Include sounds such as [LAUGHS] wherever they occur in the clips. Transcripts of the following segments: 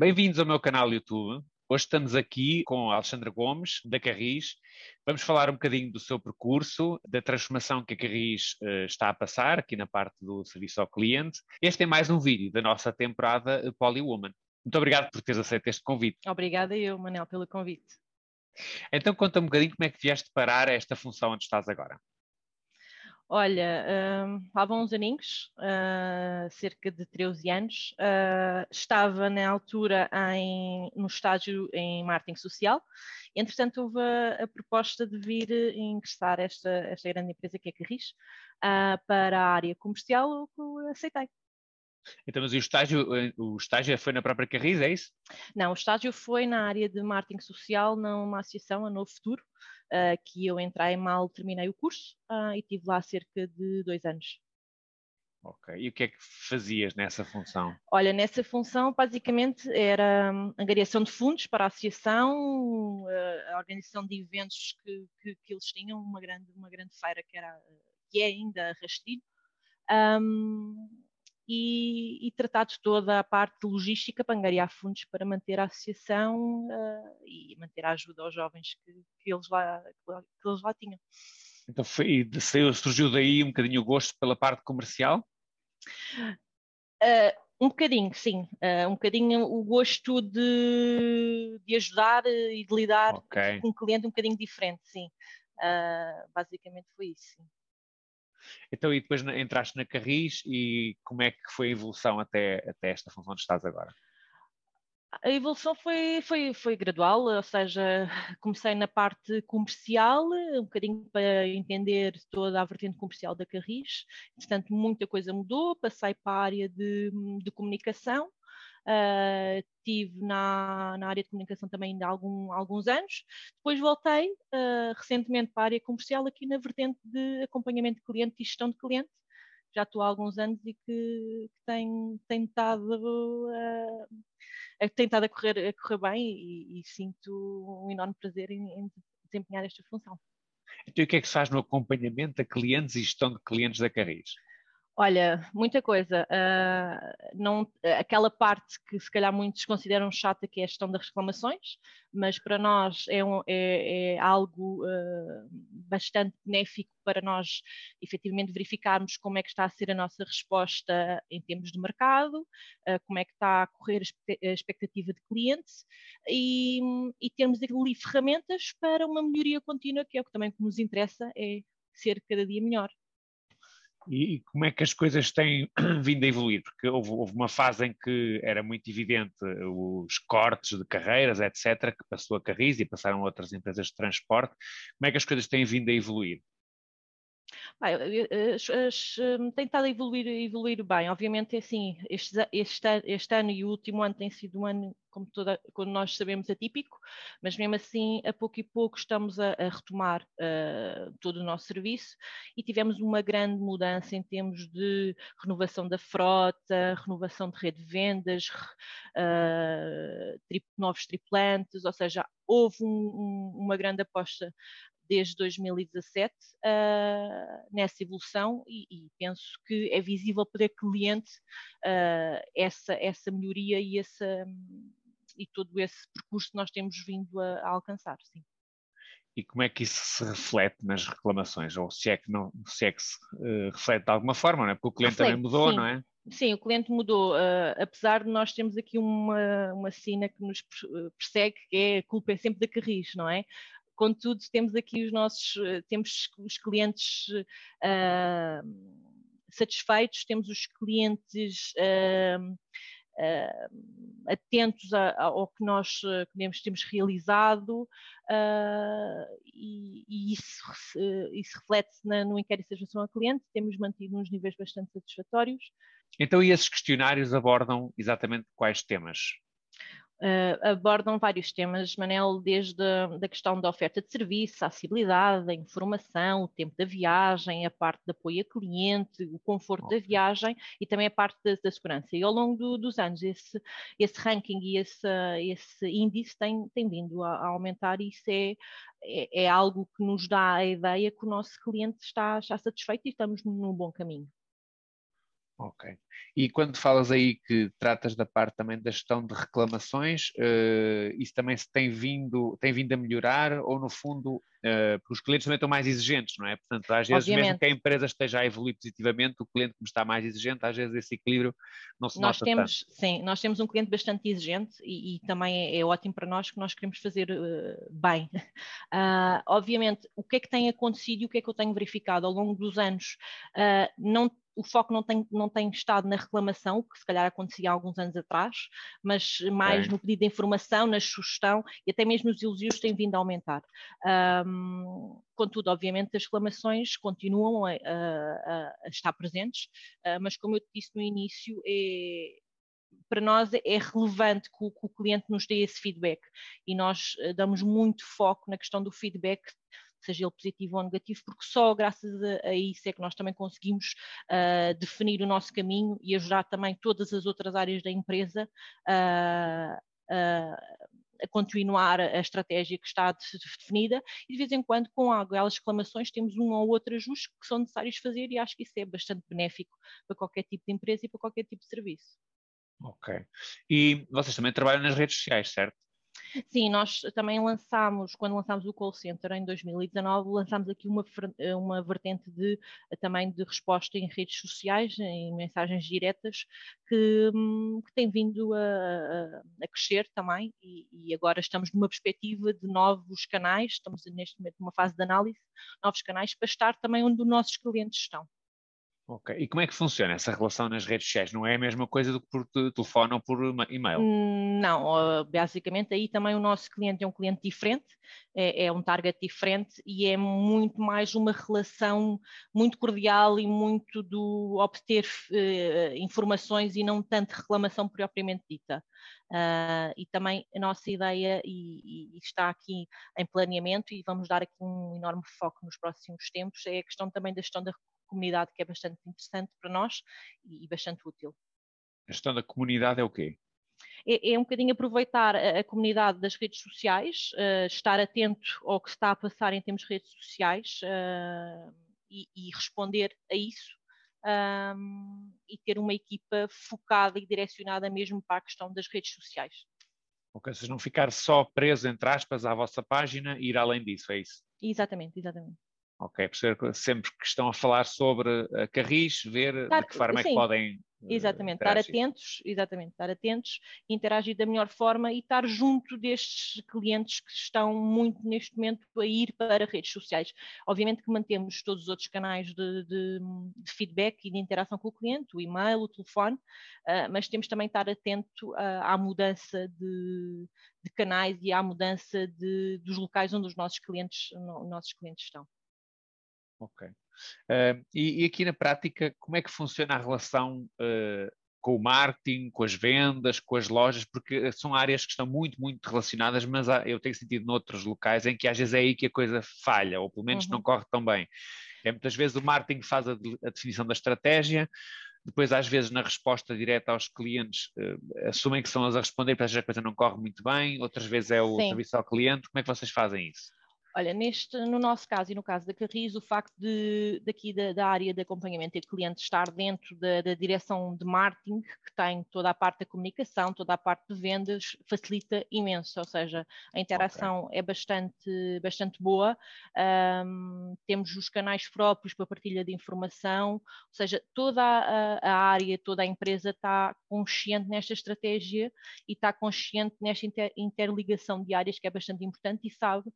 Bem-vindos ao meu canal YouTube. Hoje estamos aqui com a Alexandra Gomes, da Carris. Vamos falar um bocadinho do seu percurso, da transformação que a Carris uh, está a passar aqui na parte do serviço ao cliente. Este é mais um vídeo da nossa temporada Polywoman. Muito obrigado por teres aceito este convite. Obrigada eu, Manel, pelo convite. Então conta um bocadinho como é que vieste parar esta função onde estás agora. Olha, uh, há bons aninhos, uh, cerca de 13 anos, uh, estava na altura em, no estágio em marketing social, entretanto houve a, a proposta de vir ingressar esta, esta grande empresa que é Carris para a área comercial, o que aceitei. Então, mas o estágio, eh, o estágio foi na própria Carris, é isso? Não, o estágio foi na área de marketing social, numa associação, a Novo Futuro, uh, que eu entrei mal, terminei o curso uh, e tive lá cerca de dois anos. Ok. E o que é que fazias nessa função? Olha, nessa função basicamente era hum, angariação de fundos para a associação, a organização de eventos que, que, que, eles tinham, uma grande, uma grande feira que, era, que é ainda Rastilho. Um, e, e tratar de toda a parte logística para angariar fundos para manter a associação uh, e manter a ajuda aos jovens que, que, eles, lá, que eles lá tinham. Então foi, surgiu daí um bocadinho o gosto pela parte comercial? Uh, um bocadinho, sim. Uh, um bocadinho o gosto de, de ajudar e de lidar okay. com um cliente um bocadinho diferente, sim. Uh, basicamente foi isso, sim. Então, e depois entraste na Carris e como é que foi a evolução até, até esta função onde estás agora? A evolução foi, foi, foi gradual, ou seja, comecei na parte comercial, um bocadinho para entender toda a vertente comercial da Carris, portanto muita coisa mudou, passei para a área de, de comunicação, Uh, tive na, na, área de comunicação também há algum, alguns anos. Depois voltei uh, recentemente para a área comercial, aqui na vertente de acompanhamento de cliente e gestão de cliente. Já estou há alguns anos e que, que tem, estado, uh, a, correr, a correr bem e, e sinto um enorme prazer em, em desempenhar esta função. Então, o que é que se faz no acompanhamento a clientes e gestão de clientes da Carris? Olha, muita coisa. Uh, não, aquela parte que se calhar muitos consideram chata, que é a gestão das reclamações, mas para nós é, um, é, é algo uh, bastante benéfico para nós efetivamente verificarmos como é que está a ser a nossa resposta em termos de mercado, uh, como é que está a correr a expectativa de cliente e, e termos ali ferramentas para uma melhoria contínua, que é o que também nos interessa, é ser cada dia melhor e como é que as coisas têm [CLEARS THROAT] vindo a evoluir? Porque houve, houve, uma fase em que era muito evidente os cortes de carreiras, etc., que passou a Carris e passaram a outras empresas de transporte. Como é que as coisas têm vindo a evoluir? Ah, as, as, hum, tem estado a evoluir, evoluir bem. Obviamente, é assim, este, este, este, ano e o último ano tem sido um ano, como, toda, como nós sabemos, atípico, mas mesmo assim, a pouco e pouco estamos a, a retomar uh, todo o nosso serviço e tivemos uma grande mudança em termos de renovação da frota, renovação de rede de vendas, uh, tri, novos tripulantes, ou seja, houve um, um, uma grande aposta desde 2017 uh, ah, nessa evolução e, e, penso que é visível para o cliente uh, essa, essa melhoria e, essa, e todo esse percurso que nós temos vindo a, a, alcançar, sim. E como é que isso se reflete nas reclamações? Ou se é que, não, se, é que se uh, reflete de alguma forma, não é? Porque o cliente reflete, também mudou, sim. não é? Sim, o cliente mudou, uh, apesar de nós termos aqui uma, uma sina que nos persegue, que é a culpa é sempre da Carris, não é? Contudo, temos aqui os nossos, eh, temos os clientes uh, satisfeitos, temos os clientes uh, uh, atentos a, a, ao que nós temos, temos realizado e, e, isso, isso reflete-se no inquérito de satisfação ao cliente, temos mantido uns níveis bastante satisfatórios. Então, e esses questionários abordam exatamente quais temas? Uh, abordam vários temas, Manel, desde a da questão da oferta de serviço, a acessibilidade, a informação, o tempo da viagem, a parte de apoio a cliente, o conforto okay. da viagem e também a parte da, da segurança. E ao longo do, dos anos, esse, esse ranking e esse, esse índice tem, tem vindo a, a aumentar e isso é, é, é, algo que nos dá a ideia que o nosso cliente está, está satisfeito e estamos num bom caminho. Ok. E quando falas aí que tratas da parte também da gestão de reclamações, uh, isso também se tem vindo, tem vindo a melhorar ou no fundo, uh, porque os clientes também estão mais exigentes, não é? Portanto, às vezes Obviamente. mesmo que a empresa esteja a evoluir positivamente, o cliente que está mais exigente, às vezes esse equilíbrio não se nós nota temos, tanto. Sim, nós temos um cliente bastante exigente e, e também é, é, ótimo para nós que nós queremos fazer uh, bem. [LAUGHS] obviamente, o que é que tem acontecido e o que é que eu tenho verificado ao longo dos anos, não o foco não tem, não tem estado na reclamação, que se calhar acontecia há alguns anos atrás, mas mais no pedido de informação, na sugestão e até mesmo os elogios têm vindo a aumentar. Um, contudo, obviamente, as reclamações continuam a, a, a estar presentes, uh, mas como eu disse no início, é, para nós é relevante que o, que o, cliente nos dê esse feedback e nós uh, damos muito foco na questão do feedback seja ele positivo ou negativo, porque só graças a, a isso é que nós também conseguimos uh, definir o nosso caminho e ajudar também todas as outras áreas da empresa uh, a continuar a estratégia que está definida e de vez em quando com aquelas exclamações temos um ou outro ajuste que são necessários fazer e acho que isso é bastante benéfico para qualquer tipo de empresa e para qualquer tipo de serviço. Ok. E vocês também trabalham nas redes sociais, certo? Sim, nós também lançámos, quando lançámos o call center em 2019, lançámos aqui uma, uma vertente de, também de resposta em redes sociais, em mensagens diretas, que, hum, que tem vindo a, a, a crescer também e, e, agora estamos numa perspectiva de novos canais, estamos neste momento numa fase de análise, novos canais para estar também onde os nossos clientes estão. Ok. E como é que funciona essa relação nas redes sociais? Não é a mesma coisa do que por telefone ou por e-mail? Hum, não, basicamente aí também o nosso cliente é um cliente diferente, é, é, um target diferente e é muito mais uma relação muito cordial e muito do obter uh, informações e não tanto reclamação propriamente dita. Uh, e também a nossa ideia, e, e, está aqui em planeamento, e vamos dar aqui um enorme foco nos próximos tempos, é a questão também da gestão da comunidade que é bastante interessante para nós e, e bastante útil. A gestão da comunidade é o quê? É, é um bocadinho aproveitar a, a comunidade das redes sociais, uh, estar atento ao que está a passar em termos de redes sociais uh, e, e, responder a isso um, e ter uma equipa focada e direcionada mesmo para a questão das redes sociais. Ok, vocês não ficar só presos, entre aspas, à vossa página e ir além disso, é isso? Exatamente, exatamente. Ok, perceber sempre que estão a falar sobre a Carris, ver Estar, de que forma sim, é que podem. Eh, exatamente, estar atentos, exatamente, estar atentos, interagir da melhor forma e estar junto destes clientes que estão muito neste momento a ir para redes sociais. Obviamente que mantemos todos os outros canais de, de, de feedback e de interação com o cliente, o e-mail, o telefone, uh, mas temos também estar atento uh, à mudança de, de, canais e à mudança dos locais onde os nossos clientes, no, nossos clientes estão. Ok. Uh, e, e, aqui na prática, como é que funciona a relação uh, com o marketing, com as vendas, com as lojas? Porque são áreas que estão muito, muito relacionadas, mas há, eu tenho sentido noutros locais em que às vezes é aí que a coisa falha, ou pelo menos uhum. não corre tão bem. É, muitas vezes o marketing faz a, a, definição da estratégia, depois às vezes na resposta direta aos clientes uh, assumem que são eles a responder, vezes a coisa não corre muito bem, outras vezes é o Sim. serviço ao cliente. Como é que vocês fazem isso? Olha, neste, no nosso caso e no caso da Carris, o facto de daqui da, da área de acompanhamento e de cliente estar dentro da, da, direção de marketing, que tem toda a parte da comunicação, toda a parte de vendas, facilita imenso, ou seja, a interação okay. é bastante, bastante boa, um, temos os canais próprios para partilha de informação, ou seja, toda a, a área, toda a empresa está consciente nesta estratégia e está consciente nesta inter, interligação de áreas que é bastante importante e sabe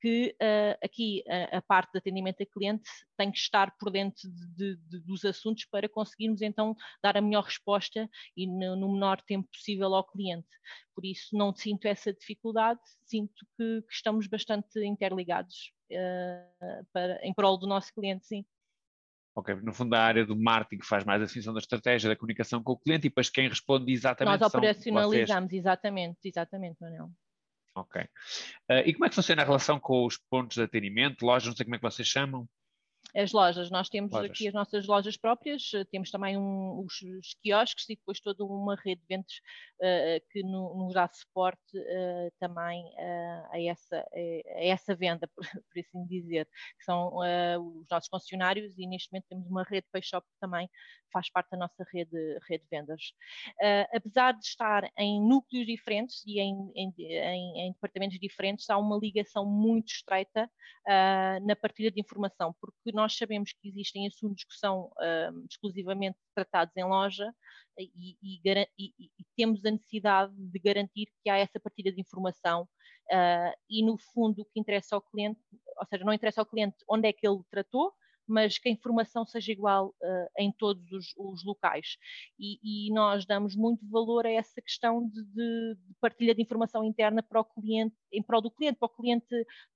que uh, aqui a, a, parte de atendimento a cliente tem que estar por dentro de, de, dos assuntos para conseguirmos então dar a melhor resposta e no, no, menor tempo possível ao cliente. Por isso não sinto essa dificuldade, sinto que, que estamos bastante interligados uh, para, em prol do nosso cliente, sim. Ok, no fundo a área do marketing faz mais a definição da estratégia, da comunicação com o cliente e depois quem responde exatamente Nós operacionalizamos, exatamente, exatamente, Manuel. Ok. Uh, e como é que funciona a relação com os pontos de atendimento, lojas, não sei como é que vocês chamam? As lojas, nós temos lojas. aqui as nossas lojas próprias, eh, temos também um, os, os, quiosques e depois toda uma rede de vendas uh, que no, nos dá suporte uh, também uh, a, essa, a essa venda, [LAUGHS] por, por assim dizer, que são os nossos concessionários e neste momento temos uma rede de pay shop que também faz parte da nossa rede, rede de vendas. apesar de estar em núcleos diferentes e em, em, em, em departamentos diferentes, há uma ligação muito estreita na partilha de informação, porque nós nós sabemos que existem assuntos que são uh, exclusivamente tratados em loja e, e, e, e, temos a necessidade de garantir que há essa partilha de informação uh, e, no fundo, o que interessa ao cliente, ou seja, não interessa ao cliente onde é que ele tratou, mas que a informação seja igual uh, em todos os, os locais. E, e, nós damos muito valor a essa questão de, de, partilha de informação interna para o cliente, em prol do cliente, para o cliente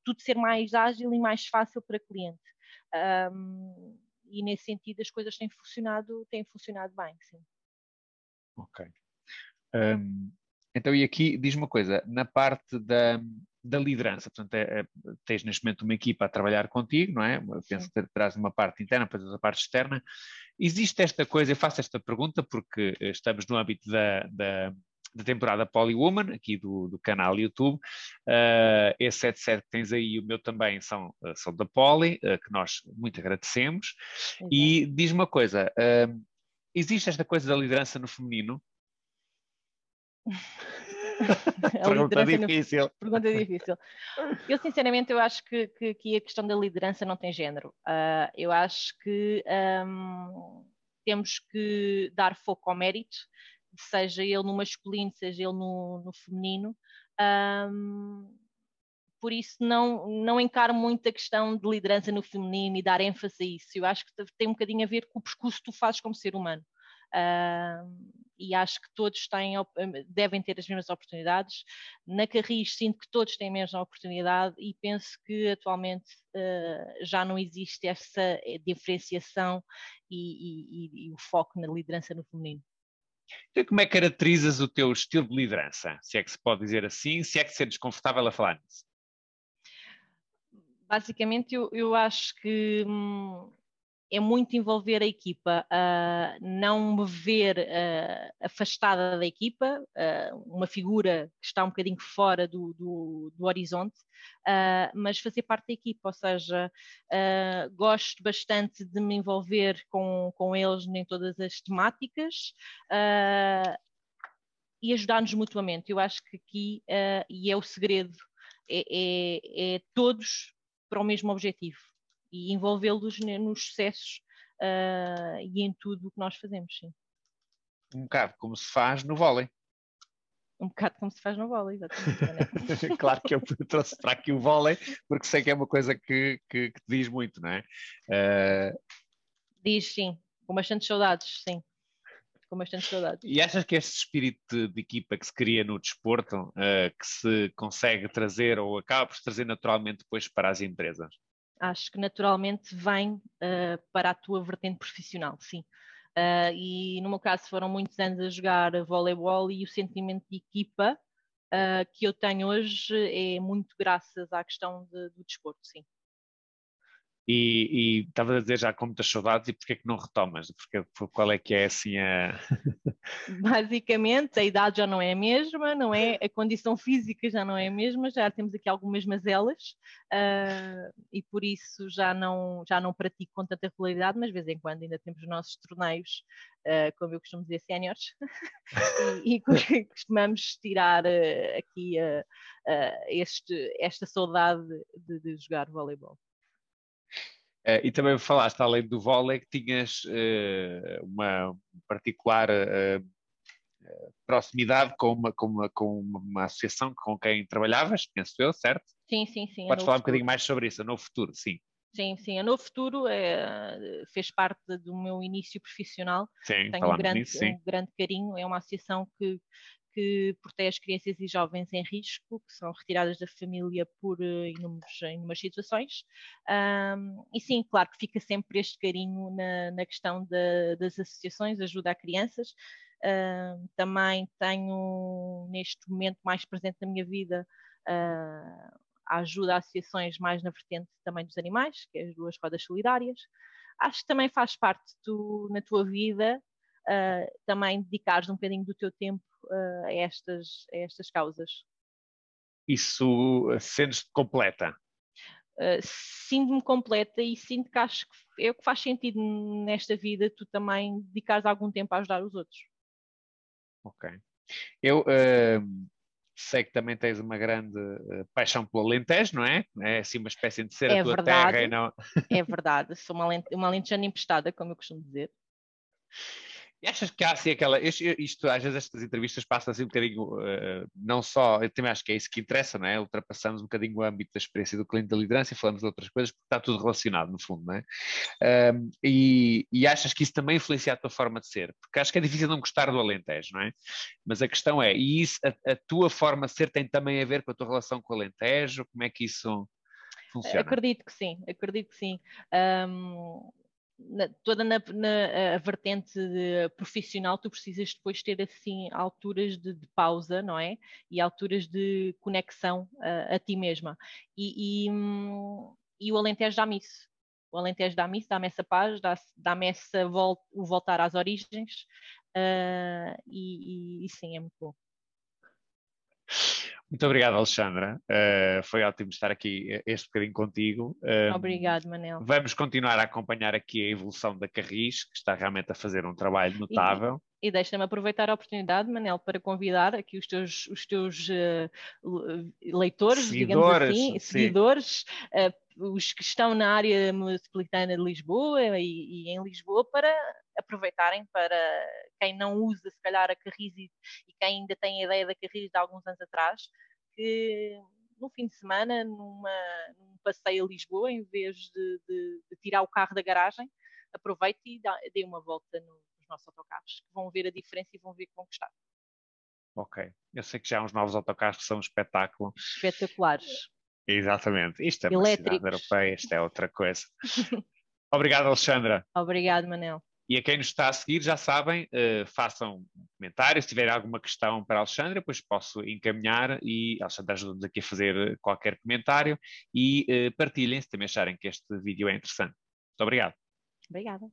tudo ser mais ágil e mais fácil para o cliente. Um, e nesse sentido as coisas têm funcionado, têm funcionado bem, sim. Ok. Um, então, e aqui diz uma coisa, na parte da, da liderança, portanto, é, é, tens neste momento uma equipa a trabalhar contigo, não é? Eu penso que traz uma parte interna, depois a parte externa. Existe esta coisa, eu faço esta pergunta porque estamos no âmbito da, da da temporada Polywoman, aqui do, do canal YouTube. Uh, esse headset que tens aí, o meu também, são, uh, são da Poly, uh, que nós muito agradecemos. E diz uma coisa: existe esta coisa da liderança no feminino? [LAUGHS] pergunta difícil. No... Pergunta difícil. Eu, sinceramente, eu acho que, que, que, a questão da liderança não tem género. eu acho que um, temos que dar foco ao mérito seja ele no masculino, seja ele no, no feminino. Um, por isso não, não encaro muito a questão de liderança no feminino e dar ênfase a isso. Eu acho que tem um bocadinho a ver com o percurso que tu fazes como ser humano. E acho que todos têm, devem ter as mesmas oportunidades. Na Carris sinto que todos têm a mesma oportunidade e penso que atualmente uh, já não existe essa eh, diferenciação e, e, e, o foco na liderança no feminino. Então, como é que caracterizas o teu estilo de liderança? Se é que se pode dizer assim, se é que sentes confortável a falar nisso? Basicamente, eu, eu acho que hum, é muito envolver a equipa, uh, não me ver uh, afastada da equipa, uh, uma figura que está um bocadinho fora do, do, do horizonte, mas fazer parte da equipa, ou seja, gosto bastante de me envolver com, com eles em todas as temáticas. e ajudar-nos mutuamente. Eu acho que aqui, e é o segredo, é, é, é todos para o mesmo objetivo e envolvê-los nos sucessos uh, e em tudo o que nós fazemos, sim. Um bocado como se faz no vôlei. Um bocado como se faz no vôlei, exatamente. [LAUGHS] claro que eu trouxe para aqui o vôlei, porque sei que é uma coisa que, que, que te diz muito, não é? Uh... Diz, sim, com bastantes saudades, sim. Com bastantes saudades. E achas que este espírito de, de equipa que se cria no desporto, uh, que se consegue trazer ou acaba por trazer naturalmente depois para as empresas? Acho que naturalmente vem uh, para a tua vertente profissional, sim. Uh, e no meu caso foram muitos anos a jogar voleibol e o sentimento de equipa uh, que eu tenho hoje é muito graças à questão de, do desporto, sim e, estava a dizer já com muitas saudades e porque é que não retomas? Porque, qual é que é assim a... [LAUGHS] Basicamente a idade já não é a mesma, não é? A condição física já não é a mesma, já temos aqui algumas mazelas uh, e por isso já não, já não pratico com tanta regularidade, mas de vez em quando ainda temos os nossos torneios, uh, como eu costumo dizer, séniores, [LAUGHS] e, e, [LAUGHS] costumamos tirar uh, aqui este, esta saudade de, de jogar voleibol. Uh, e também falaste, além do vôlei, que tinhas uh, uma particular uh, proximidade com uma, com, uma, com uma associação com quem trabalhavas, penso eu, certo? Sim, sim, sim. Podes falar um bocadinho mais sobre isso, a Novo Futuro, sim. Sim, sim, a Novo Futuro é, fez parte do meu início profissional. Sim, Tenho um grande, nisso, um grande carinho, é uma associação que que protege crianças e jovens em risco, que são retiradas da família por eh, inúmeros, inúmeras situações. Um, e sim, claro que fica sempre este carinho na, na questão das associações, ajuda a crianças. Uh, também tenho neste momento mais presente na minha vida uh, a ajuda a associações mais na vertente também dos animais, que é as duas rodas solidárias. Acho que também faz parte tu, na tua vida uh, também dedicares um bocadinho do teu tempo uh, a, estas, a estas causas. Isso sendo completa? Uh, sinto-me completa e sinto que acho que é o que faz sentido nesta vida tu também dedicares algum tempo a ajudar os outros. Ok. Eu uh, sei que também tens uma grande paixão pelo Alentejo, não é? É assim uma espécie de ser é a tua verdade, terra e não... é verdade, sou uma, lente, uma alentejana emprestada, como eu costumo dizer. E achas que há assim aquela. Isto, isto, às vezes estas entrevistas passam assim um bocadinho, uh, não só. Eu também acho que é isso que interessa, não é? Ultrapassamos um bocadinho o âmbito da experiência do cliente da liderança e falamos de outras coisas, porque está tudo relacionado, no fundo, não é? E, e, achas que isso também influencia a tua forma de ser? Porque acho que é difícil não gostar do Alentejo, não é? Mas a questão é, e isso, a, a tua forma de ser tem também a ver com a tua relação com o Alentejo? Como é que isso funciona? Acredito que sim, acredito que sim. Um na, toda na, na vertente profissional, tu precisas depois ter assim alturas de, de, pausa, não é? E alturas de conexão a, a ti mesma. E, e, hum, e, o Alentejo dá-me isso. O Alentejo dá-me isso, dá-me essa paz, dá-me essa vol o voltar às origens. Uh, e, e sim, é muito bom. Muito obrigado, Alexandra. Uh, foi ótimo estar aqui este bocadinho contigo. Uh, obrigado, Manel. Vamos continuar a acompanhar aqui a evolução da Carris, que está realmente a fazer um trabalho notável. E, e deixa-me aproveitar a oportunidade, Manel, para convidar aqui os teus, os teus uh, leitores, seguidores, digamos assim, seguidores, os que estão na área metropolitana de Lisboa e, e em Lisboa, para aproveitarem para quem não usa, se calhar, a Carris e, e quem ainda tem a ideia da Carris de alguns anos atrás, que no fim de semana, numa, num passeio a Lisboa, em vez de, de, de tirar o carro da garagem, aproveite e dá, dê uma volta no, nos nossos autocarros, que vão ver a diferença e vão ver que vão gostar. Ok, eu sei que já há uns novos autocarros que são um espetáculo. Espetaculares. Exatamente, isto é uma cidade europeia, isto é outra coisa. [LAUGHS] Obrigado, Alexandra. Obrigado, Manel. E a quem nos está a seguir, já sabem, uh, façam comentários. Se tiverem alguma questão para a Alexandra, depois posso encaminhar e a Alexandra ajuda-nos aqui a fazer qualquer comentário e uh, partilhem se também acharem que este vídeo é interessante. Muito obrigado. Obrigada.